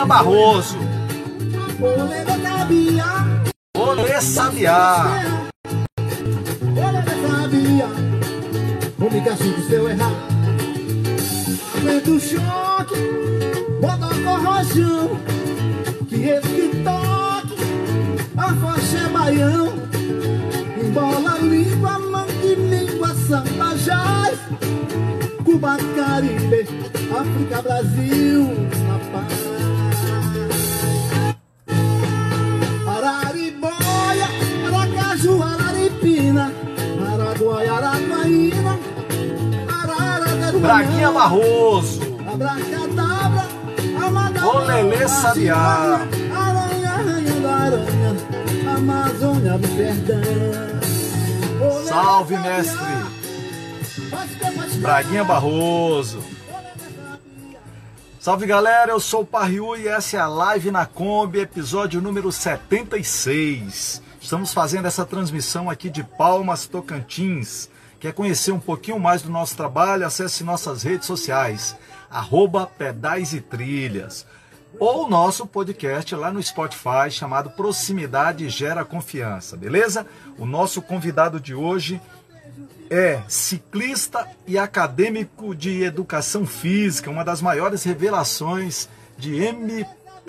Braguinha Barroso. Olê Sabiá. Vou me castigo se eu errar. Aumenta o choque, bota com rojão. Que esse que toque, a faixa é baião. Embola a língua, mangue língua, samba jazz. Cuba, Caribe, África, Brasil, Aracaju, Araripina, Araguaia, Araguaína, Araraquaruana, Braguinha Barroso. Abracadabra, Amada, Olelê Sabiá. Aranha, Rainha da Aranha, Amazônia do Perdão. Salve, mestre. Braguinha Barroso. Salve galera, eu sou o Parriu e essa é a Live na Kombi, episódio número 76. Estamos fazendo essa transmissão aqui de Palmas, Tocantins. Quer conhecer um pouquinho mais do nosso trabalho? Acesse nossas redes sociais, arroba Pedais e Trilhas. Ou nosso podcast lá no Spotify, chamado Proximidade Gera Confiança, beleza? O nosso convidado de hoje é ciclista e acadêmico de educação física, uma das maiores revelações de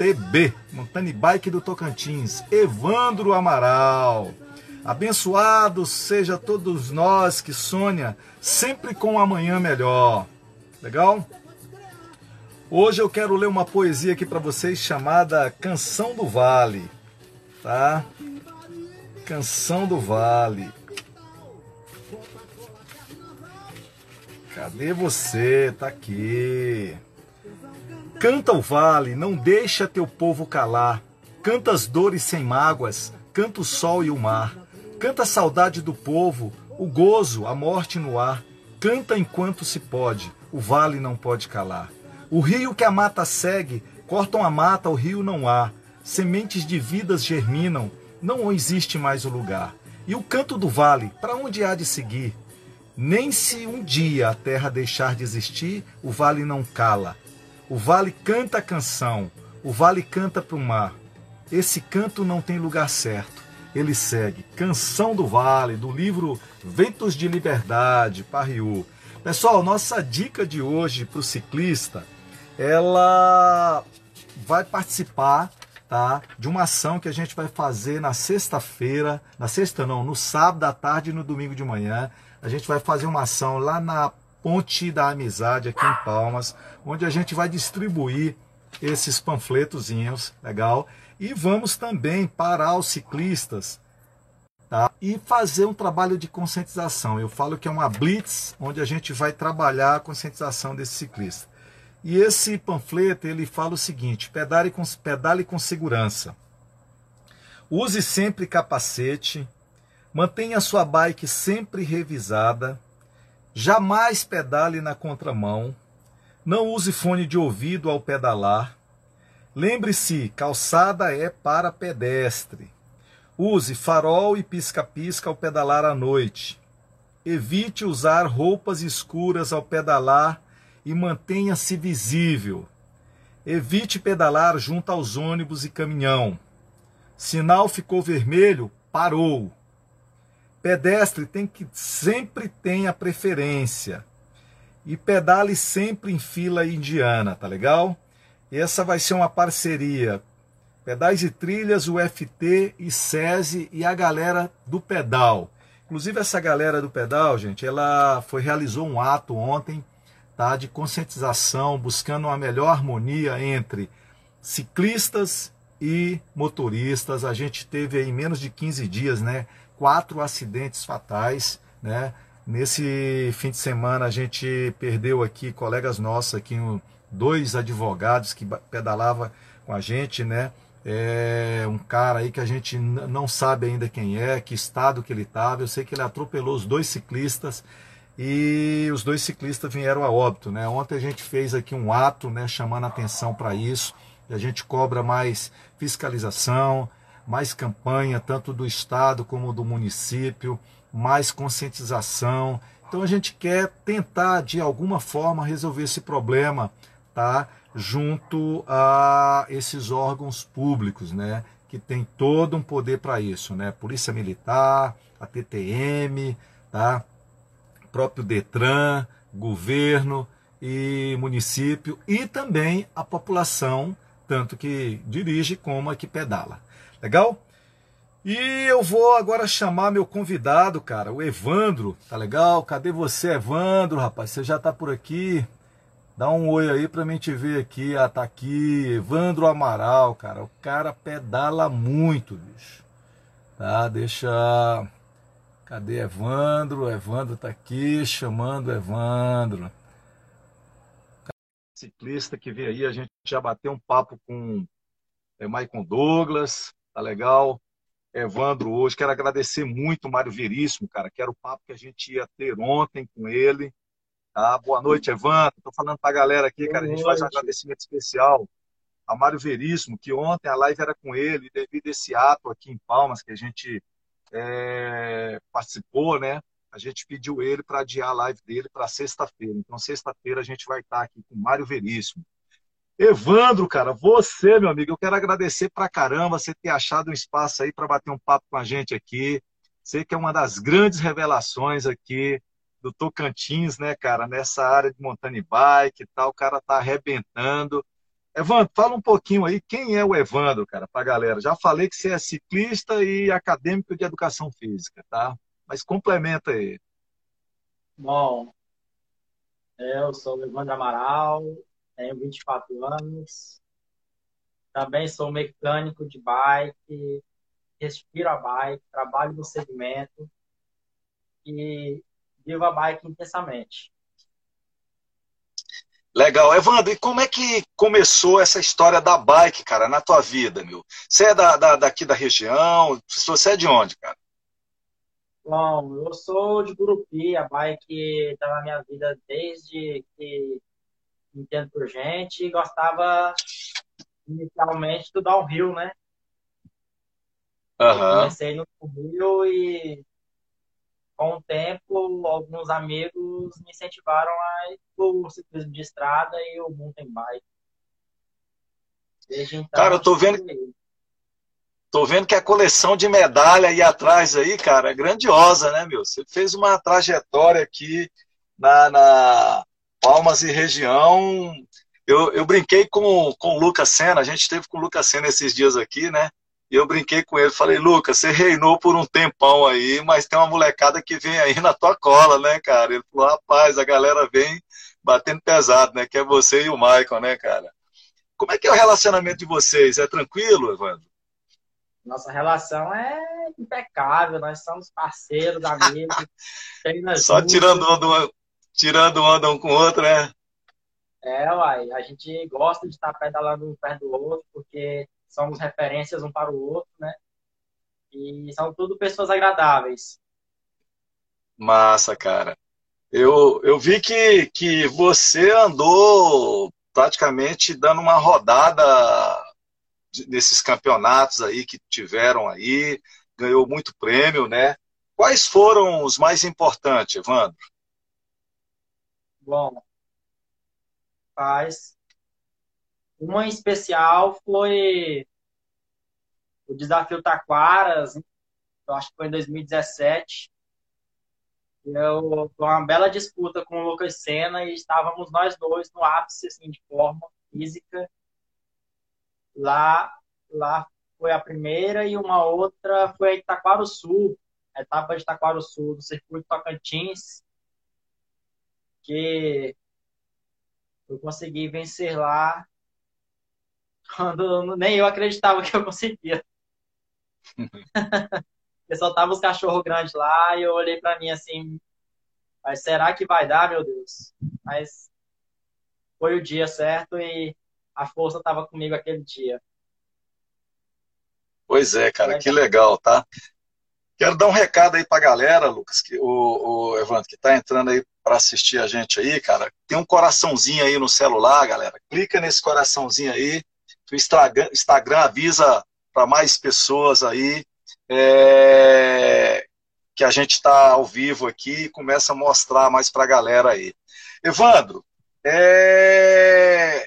MTB, Mountain Bike do Tocantins, Evandro Amaral. Abençoados seja todos nós que sonha sempre com um amanhã melhor. Legal? Hoje eu quero ler uma poesia aqui para vocês chamada Canção do Vale, tá? Canção do Vale. Cadê você? Tá aqui. Canta o vale, não deixa teu povo calar. Canta as dores sem mágoas, canta o sol e o mar. Canta a saudade do povo, o gozo, a morte no ar. Canta enquanto se pode, o vale não pode calar. O rio que a mata segue, cortam a mata, o rio não há. Sementes de vidas germinam, não existe mais o lugar. E o canto do vale, para onde há de seguir? Nem se um dia a terra deixar de existir, o vale não cala. O vale canta a canção, o vale canta para o mar. Esse canto não tem lugar certo. Ele segue. Canção do Vale, do livro Ventos de Liberdade, Parriu. Pessoal, nossa dica de hoje para o ciclista, ela vai participar tá, de uma ação que a gente vai fazer na sexta-feira, na sexta não, no sábado à tarde e no domingo de manhã. A gente vai fazer uma ação lá na Ponte da Amizade, aqui em Palmas, onde a gente vai distribuir esses panfletozinhos, legal? E vamos também parar os ciclistas tá? e fazer um trabalho de conscientização. Eu falo que é uma blitz, onde a gente vai trabalhar a conscientização desse ciclista. E esse panfleto, ele fala o seguinte, pedale com, pedale com segurança. Use sempre capacete, Mantenha sua bike sempre revisada. Jamais pedale na contramão. Não use fone de ouvido ao pedalar. Lembre-se, calçada é para pedestre. Use farol e pisca-pisca ao pedalar à noite. Evite usar roupas escuras ao pedalar e mantenha-se visível. Evite pedalar junto aos ônibus e caminhão. Sinal ficou vermelho, parou. Pedestre tem que sempre tem a preferência. E pedale sempre em fila indiana, tá legal? E essa vai ser uma parceria. Pedais e Trilhas, UFT e SESI e a galera do pedal. Inclusive essa galera do pedal, gente, ela foi realizou um ato ontem, tá, de conscientização, buscando uma melhor harmonia entre ciclistas e motoristas. A gente teve aí menos de 15 dias, né, quatro acidentes fatais, né? Nesse fim de semana a gente perdeu aqui colegas nossos aqui, dois advogados que pedalava com a gente, né? É um cara aí que a gente não sabe ainda quem é, que estado que ele estava. Eu sei que ele atropelou os dois ciclistas e os dois ciclistas vieram a óbito, né? Ontem a gente fez aqui um ato, né, chamando atenção para isso. E a gente cobra mais fiscalização, mais campanha, tanto do Estado como do município, mais conscientização. Então a gente quer tentar, de alguma forma, resolver esse problema tá? Junto a esses órgãos públicos, né? Que tem todo um poder para isso, né? Polícia Militar, a TTM, tá? Próprio Detran, governo e município e também a população, tanto que dirige como a que pedala. Legal? E eu vou agora chamar meu convidado, cara, o Evandro. Tá legal? Cadê você, Evandro, rapaz? Você já tá por aqui? Dá um oi aí pra mim te ver aqui. Ah, tá aqui. Evandro Amaral, cara. O cara pedala muito, bicho. Tá? Deixa. Cadê Evandro? Evandro tá aqui, chamando Evandro. Ciclista que veio aí, a gente já bateu um papo com é, Maicon Douglas, tá legal? Evandro hoje. Quero agradecer muito o Mário Veríssimo, cara, que era o papo que a gente ia ter ontem com ele. Tá? Boa noite, Evandro. Estou falando para a galera aqui, cara, a gente faz um agradecimento especial a Mário Veríssimo, que ontem a live era com ele, devido a esse ato aqui em Palmas que a gente é, participou, né? A gente pediu ele para adiar a live dele para sexta-feira. Então, sexta-feira a gente vai estar aqui com o Mário Veríssimo. Evandro, cara, você, meu amigo, eu quero agradecer pra caramba você ter achado um espaço aí para bater um papo com a gente aqui. Sei que é uma das grandes revelações aqui do Tocantins, né, cara, nessa área de mountain bike e tal, o cara tá arrebentando. Evandro, fala um pouquinho aí, quem é o Evandro, cara, pra galera? Já falei que você é ciclista e acadêmico de educação física, tá? Mas complementa aí. Bom, eu sou o Evandro Amaral, tenho 24 anos. Também sou mecânico de bike, respiro a bike, trabalho no segmento e vivo a bike intensamente. Legal. Evandro, e como é que começou essa história da bike, cara, na tua vida, meu? Você é da, da, daqui da região? Você é de onde, cara? Bom, eu sou de Gurupi, a bike está na minha vida desde que entendo por gente, e gostava inicialmente do downhill, né? Uhum. Comecei no downhill e com o tempo alguns amigos me incentivaram a ir pro ciclismo de estrada e o mountain bike. Desde então, Cara, eu tô vendo Tô vendo que a coleção de medalha aí atrás aí, cara, é grandiosa, né, meu? Você fez uma trajetória aqui na, na, Palmas e região. Eu, eu brinquei com, com o Lucas Senna, a gente esteve com o Lucas Senna esses dias aqui, né? E eu brinquei com ele, falei, Lucas, você reinou por um tempão aí, mas tem uma molecada que vem aí na tua cola, né, cara? Ele falou, rapaz, a galera vem batendo pesado, né? Que é você e o Michael, né, cara? Como é que é o relacionamento de vocês? É tranquilo, Evandro? Nossa relação é impecável, nós somos parceiros, amigos. Só tirando onda, tirando onda um com o outro, né? É, uai, a gente gosta de estar pedalando um perto do outro, porque somos referências um para o outro, né? E são tudo pessoas agradáveis. Massa, cara. Eu, eu vi que, que você andou praticamente dando uma rodada nesses campeonatos aí que tiveram aí, ganhou muito prêmio, né? Quais foram os mais importantes, Evandro? Bom, faz. Uma em especial foi o Desafio Taquaras, eu acho que foi em 2017. Eu, foi uma bela disputa com o Lucas Senna e estávamos nós dois no ápice assim, de forma física. Lá, lá foi a primeira e uma outra foi a Itaquaro Sul, a etapa de Itaquaro Sul, do circuito Tocantins que eu consegui vencer lá quando nem eu acreditava que eu conseguia. Porque só tava os cachorros grandes lá e eu olhei para mim assim, mas será que vai dar, meu Deus? Mas foi o dia certo e a força estava comigo aquele dia. Pois é, cara, que legal, tá? Quero dar um recado aí pra galera, Lucas, que, o, o Evandro, que tá entrando aí para assistir a gente aí, cara. Tem um coraçãozinho aí no celular, galera. Clica nesse coraçãozinho aí. O Instagram, Instagram avisa para mais pessoas aí é, que a gente está ao vivo aqui e começa a mostrar mais para a galera aí. Evandro, é,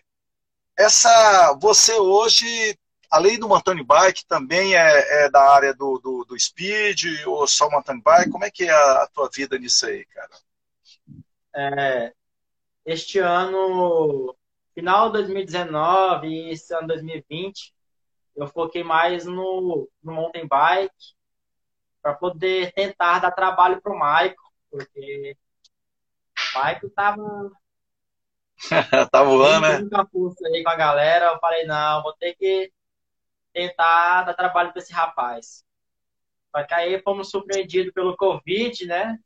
essa, você hoje, além do mountain bike, também é, é da área do, do, do, speed ou só mountain bike? Como é que é a, a tua vida nisso aí, cara? É, este ano, final de 2019 e esse ano 2020, eu foquei mais no, no mountain bike para poder tentar dar trabalho para o Michael, porque o Michael tava tá voando, né? Força aí com a galera. Eu falei, não, vou ter que tentar dar trabalho para esse rapaz. Só que aí fomos surpreendidos pelo Covid, né?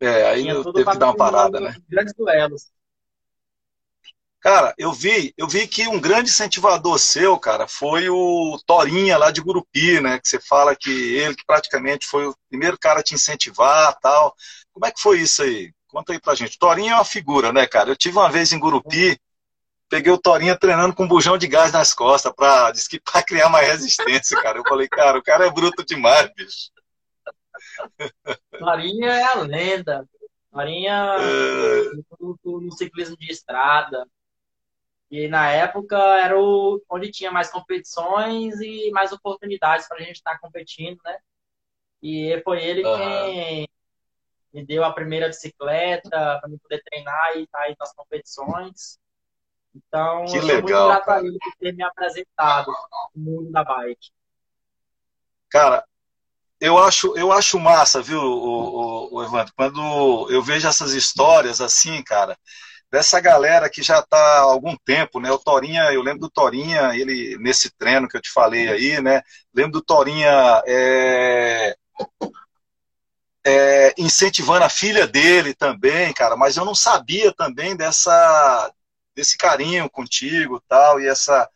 É, aí teve que dar uma parada, né? Grandes duelos. Cara, eu vi, eu vi que um grande incentivador seu, cara, foi o Torinha lá de Gurupi, né? Que você fala que ele que praticamente foi o primeiro cara a te incentivar, tal. Como é que foi isso aí? Conta aí pra gente. Torinho é uma figura, né, cara? Eu tive uma vez em Gurupi, peguei o Torinho treinando com um bujão de gás nas costas pra, disse que pra criar mais resistência, cara. Eu falei, cara, o cara é bruto demais, bicho. Torinho é a lenda. Torinho é... no, no ciclismo de estrada. E na época era o, onde tinha mais competições e mais oportunidades para a gente estar tá competindo, né? E foi ele uhum. quem me deu a primeira bicicleta para me poder treinar e estar tá aí nas competições. Então, que eu legal, muito grato a ele por ter me apresentado no mundo da bike. Cara, eu acho, eu acho massa, viu, o, o, o Evandro, quando eu vejo essas histórias assim, cara, dessa galera que já está há algum tempo, né? O Torinha, eu lembro do Torinha, ele nesse treino que eu te falei aí, né? Lembro do Torinha é, é, incentivando a filha dele também, cara, mas eu não sabia também dessa desse carinho contigo tal, e essa,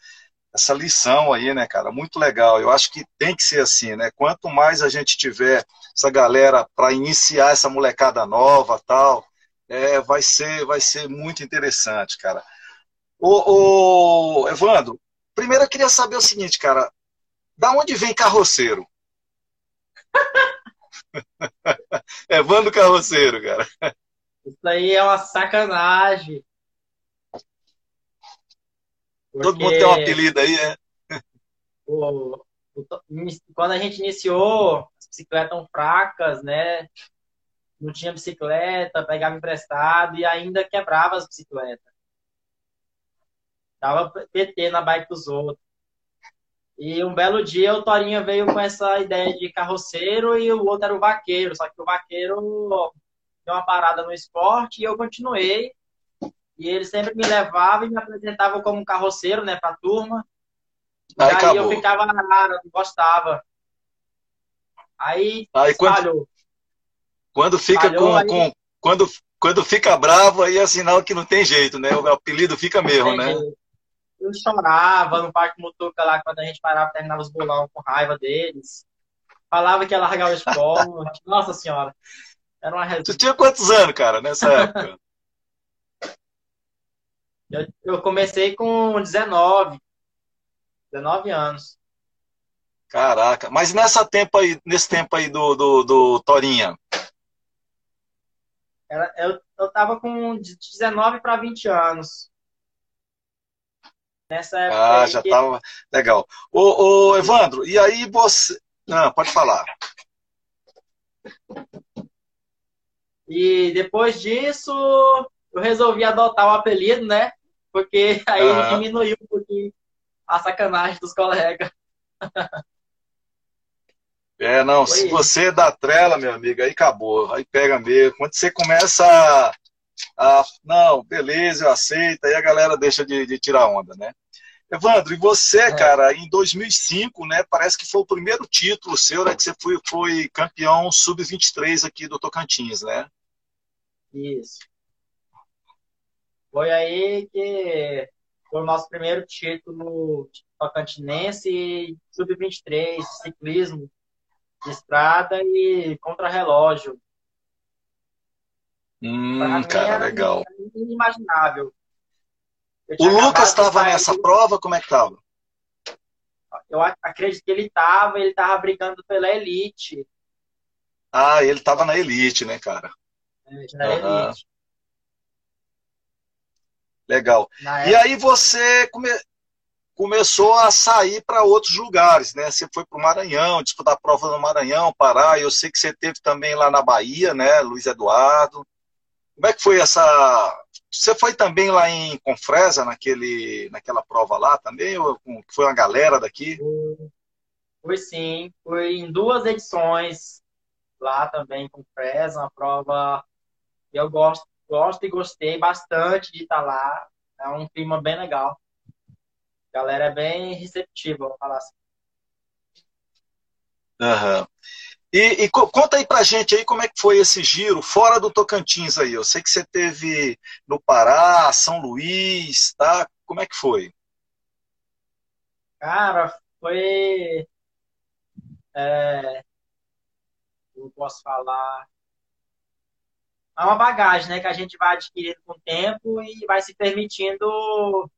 essa lição aí, né, cara, muito legal. Eu acho que tem que ser assim, né? Quanto mais a gente tiver essa galera para iniciar essa molecada nova tal, é, vai ser vai ser muito interessante, cara. O, Evandro, primeiro eu queria saber o seguinte, cara, da onde vem carroceiro? Evandro Carroceiro, cara. Isso aí é uma sacanagem. Porque Todo mundo tem um apelido aí, é? O, o, quando a gente iniciou, as bicicletas tão fracas, né? Não tinha bicicleta, pegava emprestado e ainda quebrava as bicicletas. Dava PT na bike dos outros. E um belo dia o Torinho veio com essa ideia de carroceiro e o outro era o vaqueiro. Só que o vaqueiro deu uma parada no esporte e eu continuei. E ele sempre me levava e me apresentava como carroceiro, né, pra turma. E aí, aí eu ficava na área, não gostava. Aí, aí quando, quando fica com, aí, com, quando, quando fica bravo, aí é sinal que não tem jeito, né? O apelido fica mesmo, né? Jeito eu chorava no Parque Mutuca lá quando a gente parava, terminava os bolão com raiva deles. Falava que ia largar o esporte. Nossa senhora. Era uma resenha. Tu tinha quantos anos, cara, nessa época? eu, eu comecei com 19. 19 anos. Caraca, mas nessa tempo aí, nesse tempo aí do, do, do Torinha? Era, eu, eu tava com 19 para 20 anos. Nessa época. Ah, já estava. Legal. Ô, ô, Evandro, e aí você. Não, pode falar. E depois disso, eu resolvi adotar o apelido, né? Porque aí uhum. diminuiu um pouquinho a sacanagem dos colegas. É, não, Foi se isso. você é da trela, meu amigo, aí acabou, aí pega mesmo. Quando você começa a, a não, beleza, eu aceito, aí a galera deixa de, de tirar onda, né? Evandro, e você, é. cara, em 2005, né, parece que foi o primeiro título seu, né, que você foi, foi campeão sub-23 aqui do Tocantins, né? Isso. Foi aí que foi o nosso primeiro título tocantinense, sub-23, ciclismo de estrada e contra-relógio. Hum, cara, legal. Inimaginável. O Lucas estava nessa prova, como é que estava? Eu acredito que ele estava, ele estava brigando pela elite. Ah, ele estava na elite, né, cara? É, na uhum. elite. Legal. Na E época, aí você come- começou a sair para outros lugares, né? Você foi para o Maranhão, disputar a prova no Maranhão, Pará. Eu sei que você teve também lá na Bahia, né? Luiz Eduardo. Como é que foi essa? Você foi também lá em Confresa, naquele, naquela prova lá também? Ou foi uma galera daqui? fui sim, fui em duas edições lá também com Fresa, uma prova que eu gosto, gosto e gostei bastante de estar lá. É um clima bem legal. A galera é bem receptiva, vou falar assim. Aham. E, e co- conta aí pra gente aí como é que foi esse giro fora do Tocantins aí. Eu sei que você teve no Pará, São Luís, tá? Como é que foi? Cara, foi. É, eu posso falar. É uma bagagem, né, que a gente vai adquirindo com o tempo e vai se permitindo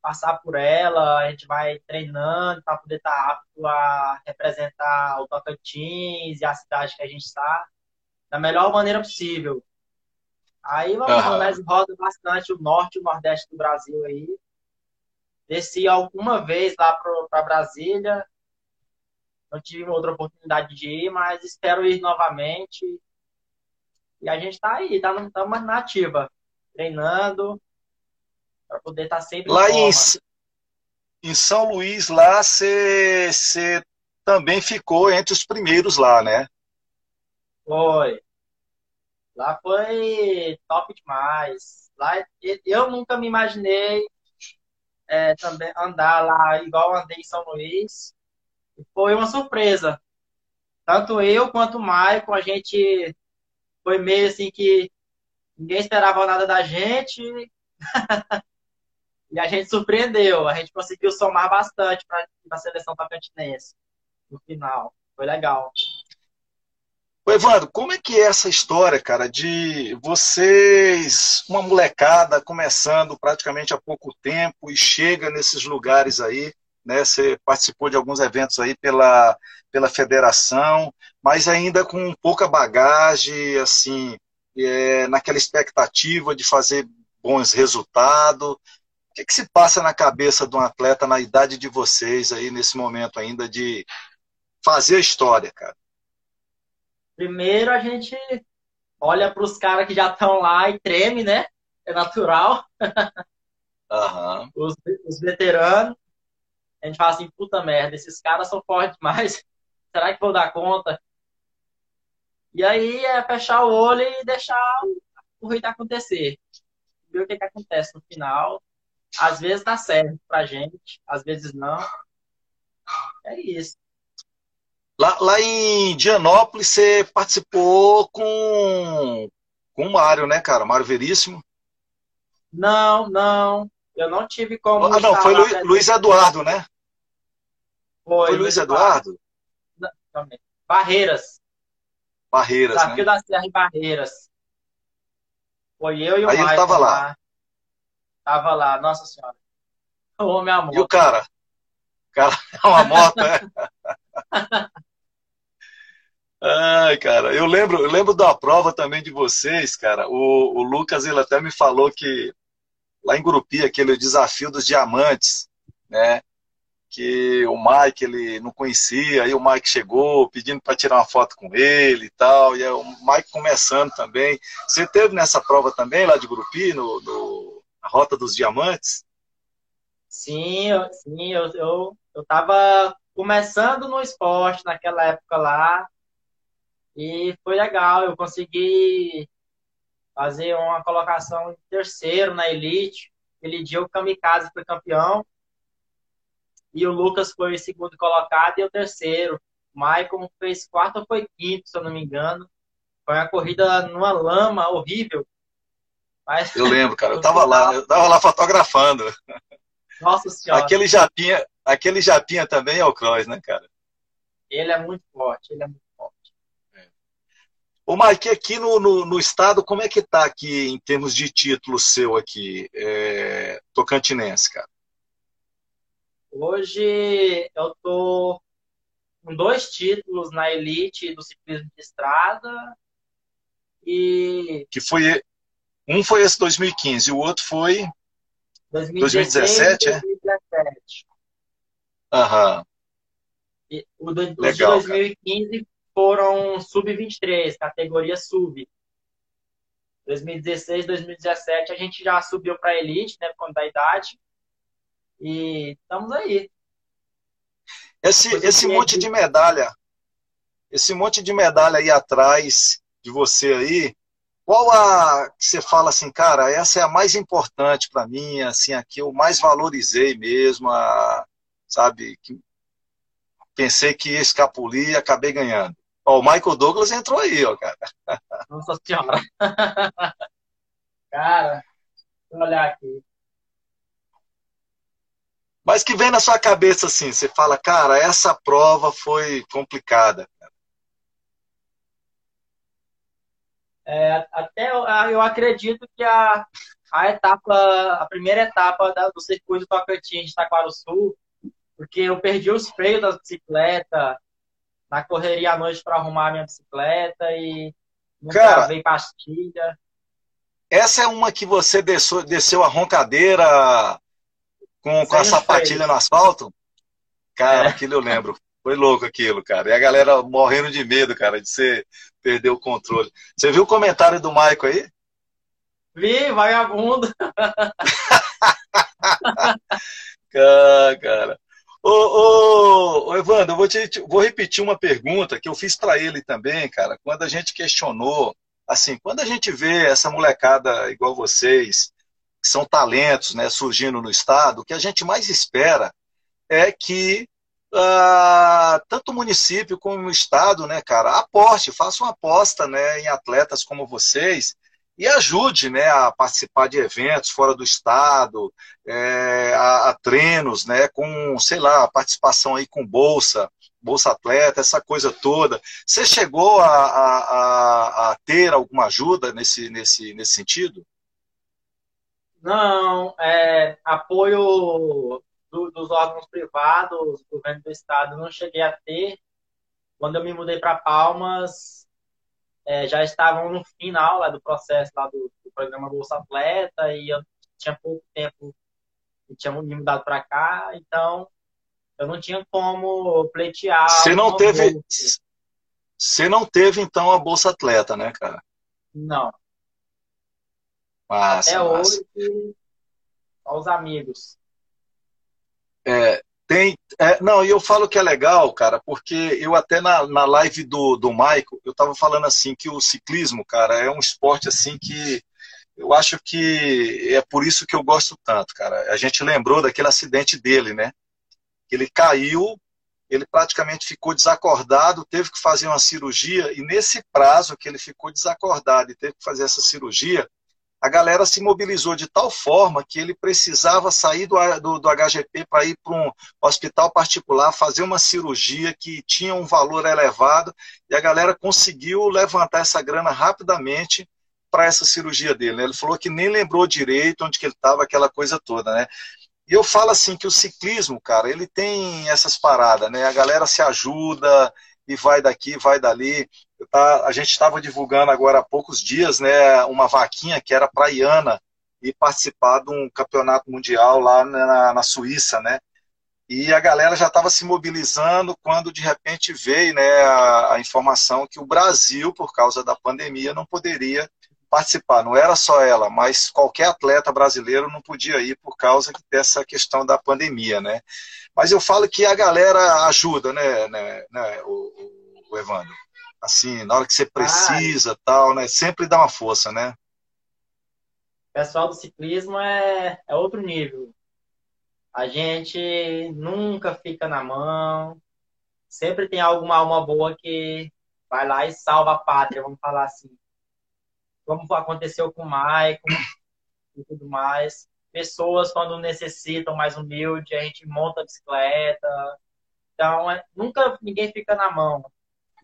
passar por ela, a gente vai treinando para poder estar apto a representar o Tocantins e a cidade que a gente está da melhor maneira possível. Aí vamos Aham. nós roda bastante o norte e o nordeste do Brasil aí. Desci alguma vez lá para Brasília, não tive outra oportunidade de ir, mas espero ir novamente. E a gente está aí, estamos tá na ativa, treinando para poder estar sempre Lá em em, São Luís, lá você também ficou entre os primeiros lá, né? Foi. Lá foi top demais. Lá eu nunca me imaginei é, também andar lá igual andei em São Luís. Foi uma surpresa. Tanto eu quanto o Maicon, a gente foi meio assim que ninguém esperava nada da gente e a gente surpreendeu. A gente conseguiu somar bastante para a seleção tocantinense no final. Foi legal. Ô, Evandro, como é que é essa história, cara, de vocês, uma molecada começando praticamente há pouco tempo e chega nesses lugares aí, né? Você participou de alguns eventos aí pela, pela federação, mas ainda com pouca bagagem, assim, é, naquela expectativa de fazer bons resultados. O que que se passa na cabeça de um atleta na idade de vocês aí, nesse momento ainda, de fazer a história, cara? Primeiro a gente olha para os caras que já estão lá e treme, né? É natural, Aham. os, os veteranos. A gente fala assim, puta merda, esses caras são fortes demais. Será que vou dar conta? E aí é fechar o olho e deixar o corrida acontecer. Ver o que, que acontece no final. Às vezes dá certo pra gente, às vezes não. É isso. Lá, lá em Dianópolis, você participou com, com o Mário, né, cara? Mário Veríssimo. Não, não. Eu não tive como. Ah, não, foi Lu-. Luiz Eduardo, né? Foi, Foi Luiz Eduardo também. Barreiras. Barreiras, Desafio né? da Serra em Barreiras. Foi eu e o Aí ele Maicon tava lá. Tava lá, nossa senhora. O homem amor. E o cara? O cara é uma moto, né? Ai, cara, eu lembro, eu lembro da prova também de vocês, cara. O, o Lucas, ele até me falou que lá em Gurupi, aquele desafio dos diamantes, né? Que o Mike, ele não conhecia, aí o Mike chegou pedindo para tirar uma foto com ele e tal, e aí o Mike começando também. Você teve nessa prova também, lá de Gurupi, no, no na Rota dos Diamantes? Sim, eu, sim, eu, eu, eu tava começando no esporte naquela época lá. E foi legal, eu consegui fazer uma colocação em terceiro na Elite. Aquele dia o Kamikaze foi campeão. E o Lucas foi segundo colocado e eu terceiro. O Maicon fez quarto ou foi quinto, se eu não me engano. Foi uma corrida numa lama horrível. Mas, Eu lembro, cara, eu tava lá, eu tava lá fotografando. nossa senhora, Aquele Japinha, aquele Japinha também é o Cross, né, cara? ele é muito forte, ele é muito forte. Ô, Mike, aqui no, no, no estado, como é que tá aqui em termos de título seu aqui, é, tocantinense, cara? Hoje eu tô com dois títulos na elite do ciclismo de estrada e Que foi, um foi esse 2015 e o outro foi 2017, 2017 é? 2017. Aham. E o do, Legal, os de 2015 cara. foram sub-23, categoria sub. 2016, 2017 a gente já subiu para elite, né, por conta da idade. E estamos aí. Esse, esse monte de medalha, esse monte de medalha aí atrás de você aí, qual a que você fala assim, cara, essa é a mais importante para mim, assim, a que eu mais valorizei mesmo, a, sabe, que pensei que ia escapulir e acabei ganhando. Ó, o Michael Douglas entrou aí, ó, cara. Nossa senhora. cara, vou olhar aqui. Mas que vem na sua cabeça assim, você fala, cara, essa prova foi complicada. É, até eu acredito que a, a etapa, a primeira etapa da, do circuito Tocantins de Sul, porque eu perdi os freios da bicicleta na correria à noite para arrumar a minha bicicleta e não Cara, pastilha. Essa é uma que você desceu, desceu a roncadeira com, com a sapatilha no asfalto? Cara, é. aquilo eu lembro. Foi louco aquilo, cara. E a galera morrendo de medo, cara, de você perder o controle. Você viu o comentário do Maico aí? Vi, vagabundo. cara. Ô, ô, ô, Evandro, eu vou, te, vou repetir uma pergunta que eu fiz para ele também, cara, quando a gente questionou, assim, quando a gente vê essa molecada igual vocês, que são talentos né, surgindo no Estado, o que a gente mais espera é que uh, tanto o município como o Estado, né, cara, aposte, faça uma aposta né, em atletas como vocês e ajude né, a participar de eventos fora do Estado, é, a, a, treinos, né, com, sei lá, participação aí com bolsa, bolsa atleta, essa coisa toda. Você chegou a, a, a ter alguma ajuda nesse, nesse, nesse sentido? Não, é, apoio do, dos órgãos privados, do governo do estado, não cheguei a ter. Quando eu me mudei para Palmas, é, já estavam no final lá do processo lá do, do, programa Bolsa Atleta e eu tinha pouco tempo e tinha me mudado para cá, então eu não tinha como pleitear. Você não teve, você não teve então a Bolsa Atleta, né, cara? Não. Massa, Até massa. hoje, aos amigos. É, tem, é, não, e eu falo que é legal, cara, porque eu até na, na live do, do Michael, eu tava falando assim que o ciclismo, cara, é um esporte assim que eu acho que é por isso que eu gosto tanto, cara. A gente lembrou daquele acidente dele, né? Ele caiu, ele praticamente ficou desacordado, teve que fazer uma cirurgia, e nesse prazo que ele ficou desacordado e teve que fazer essa cirurgia, a galera se mobilizou de tal forma que ele precisava sair do, do, do HGP para ir para um hospital particular, fazer uma cirurgia que tinha um valor elevado, e a galera conseguiu levantar essa grana rapidamente para essa cirurgia dele. Né? Ele falou que nem lembrou direito onde que ele estava, aquela coisa toda, né? E eu falo assim que o ciclismo, cara, ele tem essas paradas, né? A galera se ajuda e vai daqui, vai dali. Tá, a gente estava divulgando agora há poucos dias né, uma vaquinha que era para Iana e participar de um campeonato mundial lá na, na Suíça, né? E a galera já estava se mobilizando quando de repente veio né, a, a, informação que o Brasil, por causa da pandemia, não poderia participar. Não era só ela, mas qualquer atleta brasileiro não podia ir por causa dessa questão da pandemia, né? Mas eu falo que a galera ajuda, né, né, né o, o Evandro? Assim, na hora que você precisa, ah, tal, né? Sempre dá uma força, né? O pessoal do ciclismo é, é outro nível. A gente nunca fica na mão. Sempre tem alguma alma boa que vai lá e salva a pátria, vamos falar assim. Como aconteceu com o Maicon e tudo mais. Pessoas, quando necessitam mais humilde, a gente monta a bicicleta. Então, é, nunca ninguém fica na mão.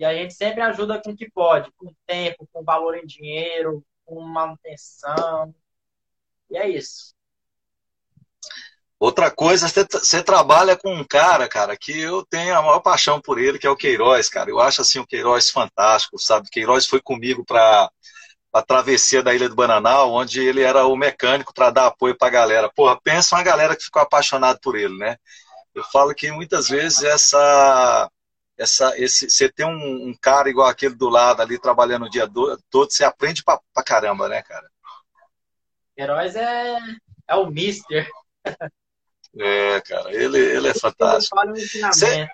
E a gente sempre ajuda com o que pode, com tempo, com valor em dinheiro, com manutenção. E é isso. Outra coisa, você trabalha com um cara, cara, que eu tenho a maior paixão por ele, que é o Queiroz, cara. Eu acho assim o Queiroz fantástico, sabe? O Queiroz foi comigo para a travessia da Ilha do Bananal, onde ele era o mecânico para dar apoio para a galera. Porra, pensa uma galera que ficou apaixonada por ele, né? Eu falo que muitas vezes essa, essa, esse, você tem um, um cara igual aquele do lado ali trabalhando o dia do, todo, você aprende pra, pra caramba, né, cara? Heróis é, é o Mister. É, cara, ele, ele é fantástico. Cê,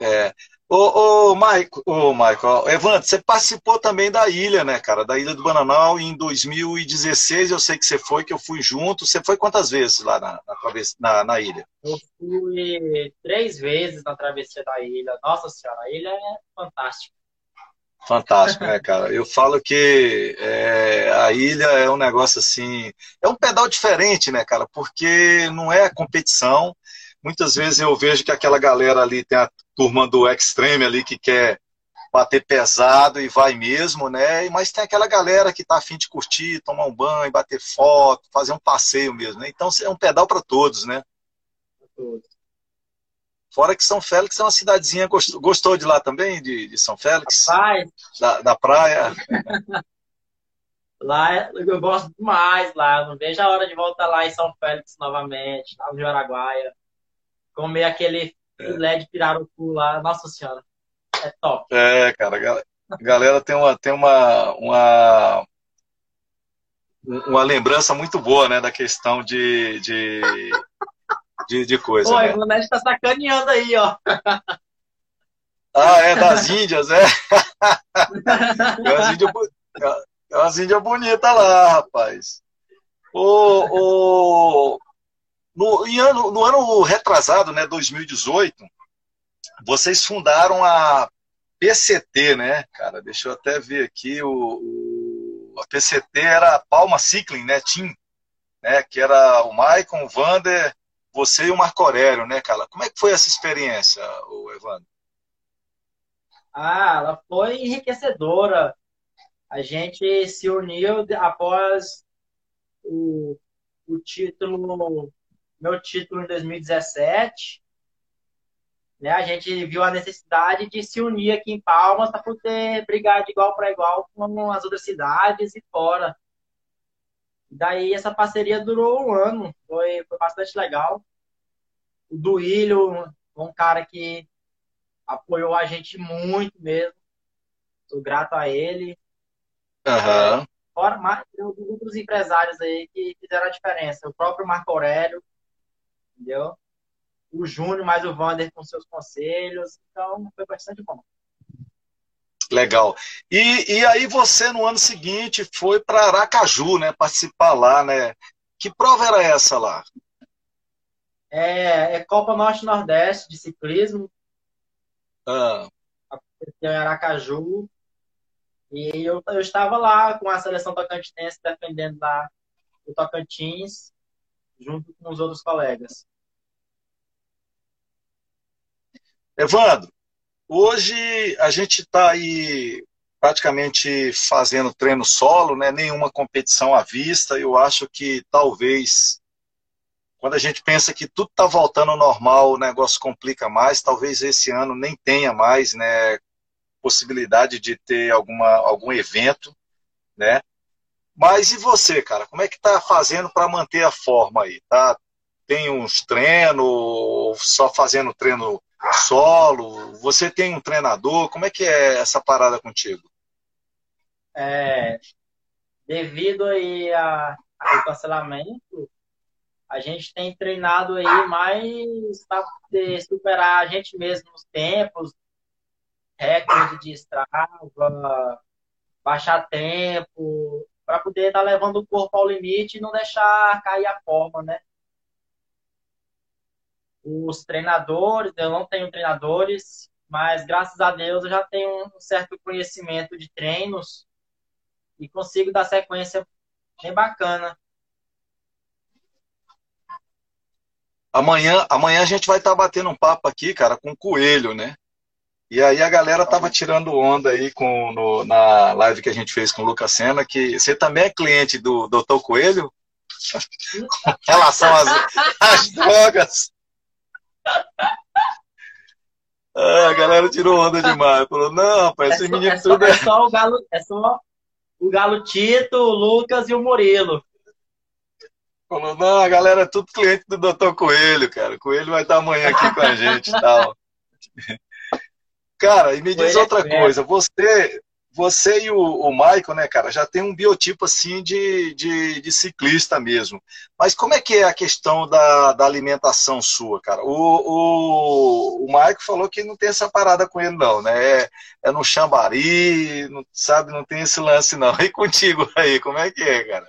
é, Ô, ô, Maico, ô, Michael, Evandro, você participou também da ilha, né, cara? Da Ilha do Bananal em 2016, eu sei que você foi, que eu fui junto. Você foi quantas vezes lá na, na, na, na ilha? Eu fui três vezes na travessia da ilha. Nossa senhora, a ilha é fantástica. Fantástico, né, cara? Eu falo que é, a ilha é um negócio assim. É um pedal diferente, né, cara? Porque não é competição, Muitas vezes eu vejo que aquela galera ali tem a turma do extreme ali que quer bater pesado e vai mesmo, né? Mas tem aquela galera que tá afim de curtir, tomar um banho, bater foto, fazer um passeio mesmo, né? Então é um pedal para todos, né? Fora que São Félix é uma cidadezinha, gostou, gostou de lá também, de, de São Félix? Rapaz, da, da praia? lá é, eu gosto demais lá, não vejo a hora de voltar lá em São Félix novamente, lá no Araguaia comer aquele filé de pirarucu lá, nossa senhora, é top. É, cara, a galera tem uma, tem uma, uma, uma lembrança muito boa, né, da questão de, de, de, de coisa. Pô, né? o Nete tá sacaneando aí, ó. Ah, é das Índias, é? é umas Índias, é umas Índias bonitas lá, rapaz. O, o, no, ano, no ano retrasado, né, 2018, vocês fundaram a PCT, né, cara? Deixa eu até ver aqui. O, o a PCT era a Palma Cycling, né, Team, né, que era o Maicon, o Vander, você e o Marco Aurélio, né, cara? Como é que foi essa experiência, o Evandro? Ah, ela foi enriquecedora. A gente se uniu após o, o título meu título em 2017. Né, a gente viu a necessidade de se unir aqui em Palmas para poder brigar de igual para igual com as outras cidades e fora. Daí essa parceria durou um ano, foi, foi bastante legal. O Duílio, um cara que apoiou a gente muito mesmo. Sou grato a ele. Uhum. Fora mais outros empresários aí que fizeram a diferença. O próprio Marco Aurélio, entendeu? O Júnior mais o Vander com seus conselhos, então foi bastante bom. Legal. E, e aí você no ano seguinte foi para Aracaju, né? Participar lá, né? Que prova era essa lá? É, é Copa Norte Nordeste de ciclismo. Ah. Aconteceu em Aracaju. E eu, eu estava lá com a seleção tocantinense defendendo lá o Tocantins junto com os outros colegas. Evandro, hoje a gente está aí praticamente fazendo treino solo, né? nenhuma competição à vista. Eu acho que talvez, quando a gente pensa que tudo está voltando ao normal, o negócio complica mais. Talvez esse ano nem tenha mais né, possibilidade de ter alguma, algum evento, né? Mas e você, cara? Como é que tá fazendo para manter a forma aí? Tá? Tem uns treinos, só fazendo treino solo? Você tem um treinador? Como é que é essa parada contigo? É, devido aí a, ao cancelamento, a gente tem treinado aí mais para poder superar a gente mesmo nos tempos, recorde de estrada, baixar tempo, para poder estar tá levando o corpo ao limite e não deixar cair a forma, né? Os treinadores, eu não tenho treinadores, mas graças a Deus eu já tenho um certo conhecimento de treinos e consigo dar sequência bem bacana. Amanhã, amanhã a gente vai estar tá batendo um papo aqui, cara, com o Coelho, né? E aí a galera tava tirando onda aí com, no, na live que a gente fez com o Lucas Senna, que você também é cliente do Dr. Coelho? com relação às, às drogas. Ah, a galera tirou onda demais. Falou, não, rapaz, é esse só, menino é só, tudo é... é só o galo, é só, o Galo Tito, o Lucas e o Murilo. Falou, não, a galera é tudo cliente do Dr. Coelho, cara. O Coelho vai estar amanhã aqui com a gente e tal. Cara, e me diz é outra coisa, você, você e o, o Michael, né, cara, já tem um biotipo assim de, de, de ciclista mesmo. Mas como é que é a questão da, da alimentação sua, cara? O, o, o Michael falou que não tem essa parada com ele, não, né? É, é no chambari, não, sabe, não tem esse lance, não. E contigo aí, como é que é, cara?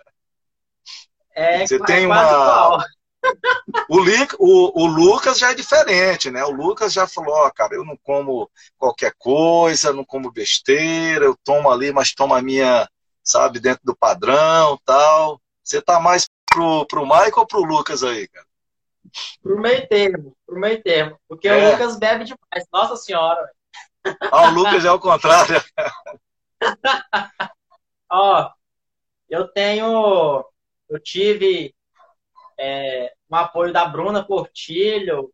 É, Você é tem uma-. O, Lic- o, o Lucas já é diferente, né? O Lucas já falou, ó, cara, eu não como qualquer coisa, não como besteira, eu tomo ali, mas tomo a minha, sabe, dentro do padrão tal. Você tá mais pro, pro Michael ou pro Lucas aí, cara? Pro meio termo, pro meio termo. Porque É. o Lucas bebe demais. Nossa senhora. Ah, o Lucas é o contrário. Ó, eu tenho, eu tive é, um apoio da Bruna Portilho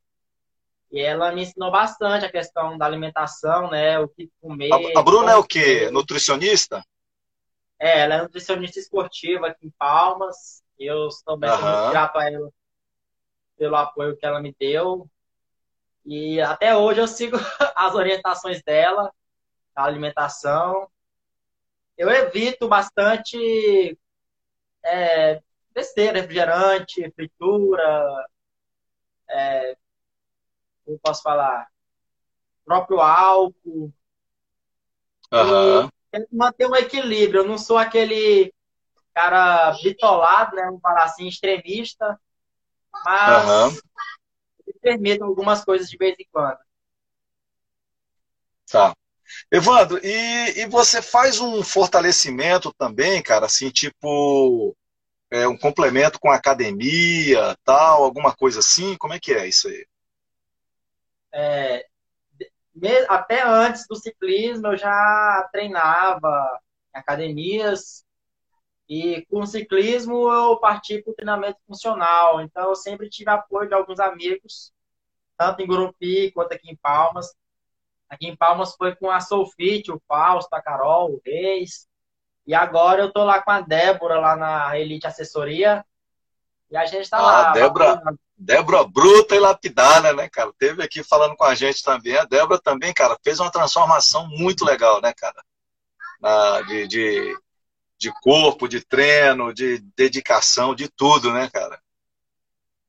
e ela me ensinou bastante a questão da alimentação, né? O que comer. A, a Bruna é o quê? comer. Nutricionista? É, ela é nutricionista esportiva aqui em Palmas. Eu Aham. muito grato a ela pelo apoio que ela me deu. E até hoje eu sigo as orientações dela, da alimentação. Eu evito bastante é, besteira, refrigerante, fritura, é, como posso falar? Próprio álcool. Aham. Tento manter um equilíbrio. Eu não sou aquele cara bitolado, né? Vamos falar assim, extremista. Mas me permito algumas coisas de vez em quando. Tá. Evandro, e, e você faz um fortalecimento também, cara, assim, tipo, é, um complemento com academia, tal, alguma coisa assim? Como é que é isso aí? É, até antes do ciclismo, eu já treinava em academias. E com o ciclismo, eu parti para o treinamento funcional. Então, eu sempre tive apoio de alguns amigos, tanto em Gurupi quanto aqui em Palmas. Aqui em Palmas foi com a Solfit, o Fausto, a Carol, o Reis. E agora eu tô lá com a Débora, lá na Elite Assessoria. E a gente tá Ah, lá. Débora. Débora bruta e lapidada, né, cara? Teve aqui falando com a gente também. A Débora também, cara, fez uma transformação muito legal, né, cara? Na- de, de, de corpo, de treino, de dedicação, de tudo, né, cara?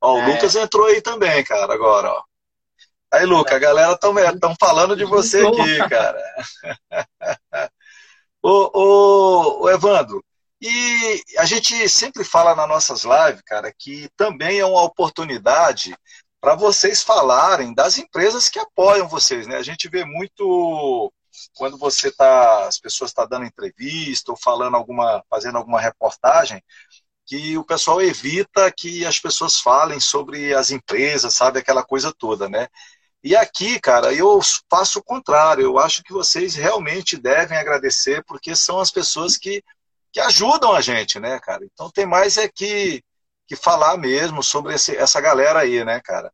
Ó, o É. Lucas entrou aí também, cara, agora, ó. Aí, Lucas, a galera estão falando de você aqui, cara. ô, ô, Evandro, e a gente sempre fala nas nossas lives, cara, que também é uma oportunidade para vocês falarem das empresas que apoiam vocês, né? A gente vê muito quando você tá, as pessoas estão dando entrevista ou falando alguma, fazendo alguma reportagem, que o pessoal evita que as pessoas falem sobre as empresas, sabe, aquela coisa toda, né? E aqui, cara, eu faço o contrário. Eu acho que vocês realmente devem agradecer, porque são as pessoas que, que ajudam a gente, né, cara? Então tem mais é que, que falar mesmo sobre esse, essa galera aí, né, cara?